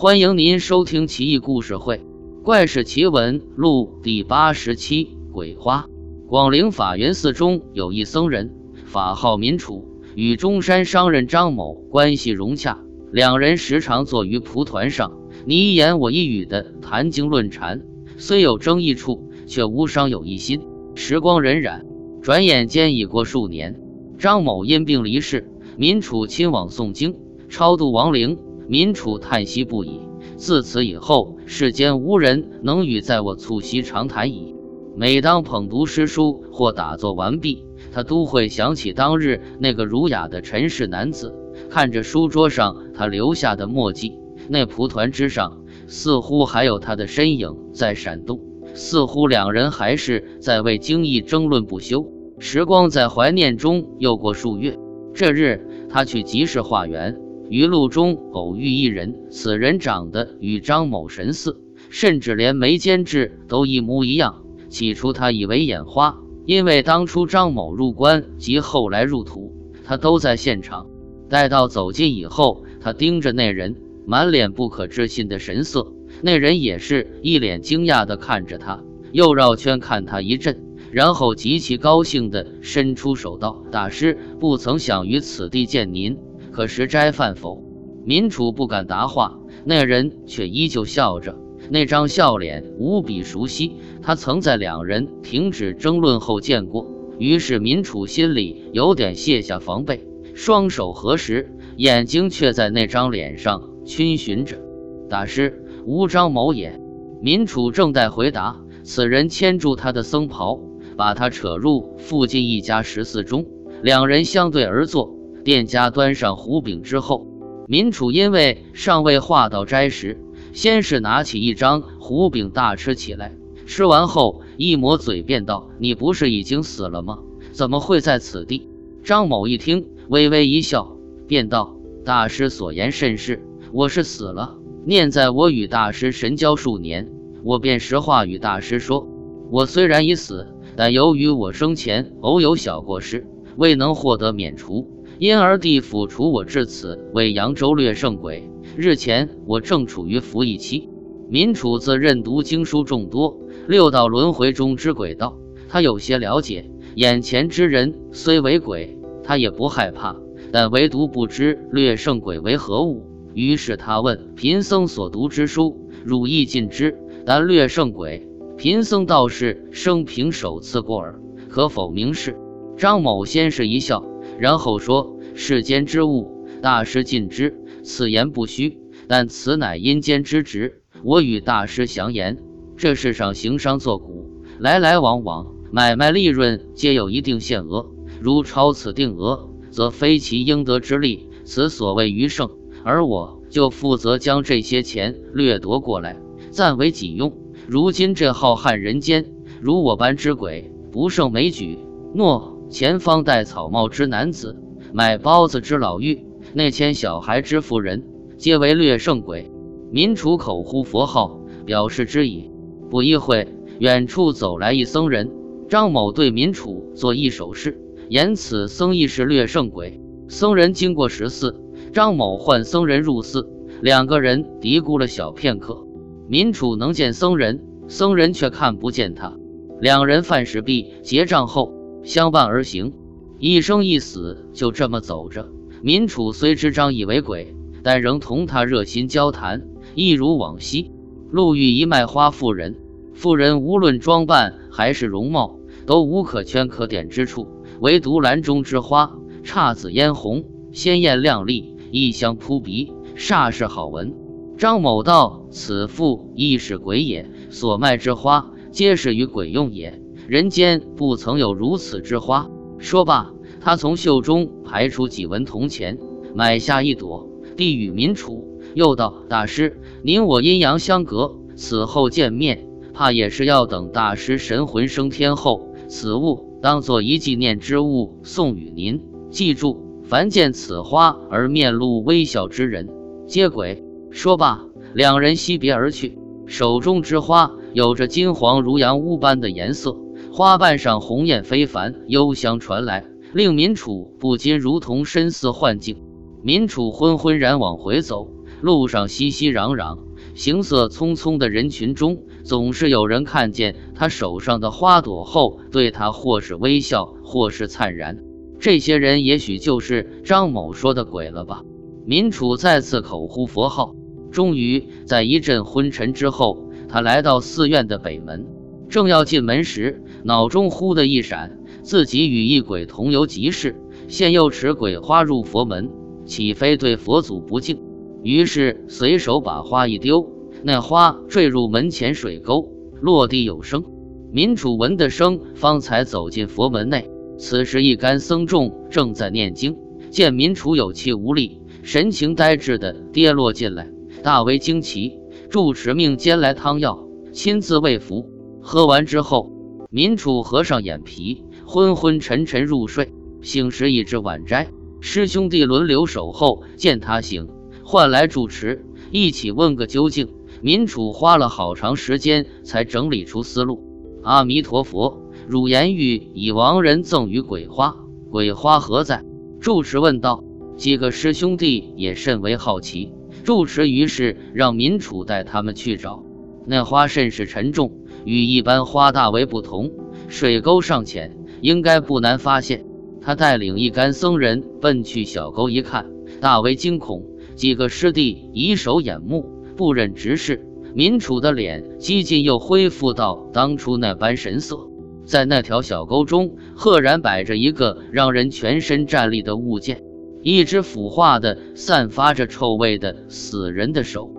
欢迎您收听《奇异故事会·怪事奇闻录》第八十七鬼花。广陵法源寺中有一僧人，法号民楚，与中山商人张某关系融洽，两人时常坐于蒲团上，你一言我一语的谈经论禅，虽有争议处，却无伤有一心。时光荏苒，转眼间已过数年，张某因病离世，民楚亲往诵经，超度亡灵。民楚叹息不已。自此以后，世间无人能与在我促膝长谈矣。每当捧读诗书或打坐完毕，他都会想起当日那个儒雅的陈氏男子。看着书桌上他留下的墨迹，那蒲团之上似乎还有他的身影在闪动，似乎两人还是在为经义争论不休。时光在怀念中又过数月，这日他去集市化缘。于路中偶遇一人，此人长得与张某神似，甚至连眉间痣都一模一样。起初他以为眼花，因为当初张某入关及后来入土，他都在现场。待到走近以后，他盯着那人，满脸不可置信的神色。那人也是一脸惊讶地看着他，又绕圈看他一阵，然后极其高兴地伸出手道：“大师，不曾想于此地见您。”可食斋饭否？民楚不敢答话，那人却依旧笑着，那张笑脸无比熟悉。他曾在两人停止争论后见过。于是民楚心里有点卸下防备，双手合十，眼睛却在那张脸上逡巡着。大师，无张某也。民楚正待回答，此人牵住他的僧袍，把他扯入附近一家食肆中，两人相对而坐。店家端上胡饼之后，民楚因为尚未化到斋时，先是拿起一张胡饼大吃起来。吃完后，一抹嘴便道：“你不是已经死了吗？怎么会在此地？”张某一听，微微一笑，便道：“大师所言甚是，我是死了。念在我与大师神交数年，我便实话与大师说：我虽然已死，但由于我生前偶有小过失，未能获得免除。”因而地府除我至此为扬州略胜鬼。日前我正处于服役期。民楚自认读经书众多，六道轮回中之鬼道，他有些了解。眼前之人虽为鬼，他也不害怕，但唯独不知略胜鬼为何物。于是他问贫僧所读之书，汝亦尽知？但略胜鬼，贫僧倒是生平首次过耳，可否明示？张某先是一笑。然后说：“世间之物，大师尽知，此言不虚。但此乃阴间之职，我与大师详言。这世上行商做贾，来来往往，买卖利润皆有一定限额。如超此定额，则非其应得之利，此所谓余剩。而我就负责将这些钱掠夺过来，暂为己用。如今这浩瀚人间，如我般之鬼不胜枚举。诺。”前方戴草帽之男子，买包子之老妪，内牵小孩之妇人，皆为略胜鬼。民楚口呼佛号，表示之矣。不一会，远处走来一僧人。张某对民楚做一手势，言此僧亦是略胜鬼。僧人经过十四，张某唤僧人入寺，两个人嘀咕了小片刻。民楚能见僧人，僧人却看不见他。两人饭食毕，结账后。相伴而行，一生一死，就这么走着。民楚虽知张以为鬼，但仍同他热心交谈，一如往昔。路遇一卖花妇人，妇人无论装扮还是容貌，都无可圈可点之处，唯独篮中之花姹紫嫣红，鲜艳亮丽，异香扑鼻，煞是好闻。张某道：“此妇亦是鬼也，所卖之花，皆是与鬼用也。”人间不曾有如此之花。说罢，他从袖中排出几文铜钱，买下一朵，递与民楚，又道：“大师，您我阴阳相隔，此后见面，怕也是要等大师神魂升天后。此物当做一纪念之物送与您。记住，凡见此花而面露微笑之人，皆鬼。”说罢，两人惜别而去。手中之花有着金黄如羊乌般的颜色。花瓣上红艳非凡，幽香传来，令民楚不禁如同身似幻境。民楚昏昏然往回走，路上熙熙攘攘、行色匆匆的人群中，总是有人看见他手上的花朵后，对他或是微笑，或是灿然。这些人也许就是张某说的鬼了吧？民楚再次口呼佛号，终于在一阵昏沉之后，他来到寺院的北门。正要进门时，脑中忽的一闪，自己与一鬼同游集市，现又持鬼花入佛门，岂非对佛祖不敬？于是随手把花一丢，那花坠入门前水沟，落地有声。民主闻得声，方才走进佛门内。此时一干僧众正在念经，见民楚有气无力，神情呆滞的跌落进来，大为惊奇。住持命煎来汤药，亲自喂服。喝完之后，民楚合上眼皮，昏昏沉沉入睡。醒时已至晚斋，师兄弟轮流守候，见他醒，唤来住持一起问个究竟。民楚花了好长时间才整理出思路。阿弥陀佛，汝言欲以亡人赠予鬼花，鬼花何在？住持问道。几个师兄弟也甚为好奇，住持于是让民楚带他们去找。那花甚是沉重。与一般花大为不同，水沟尚浅，应该不难发现。他带领一干僧人奔去小沟一看，大为惊恐。几个师弟以手掩目，不忍直视。民楚的脸几近又恢复到当初那般神色。在那条小沟中，赫然摆着一个让人全身战栗的物件——一只腐化的、散发着臭味的死人的手。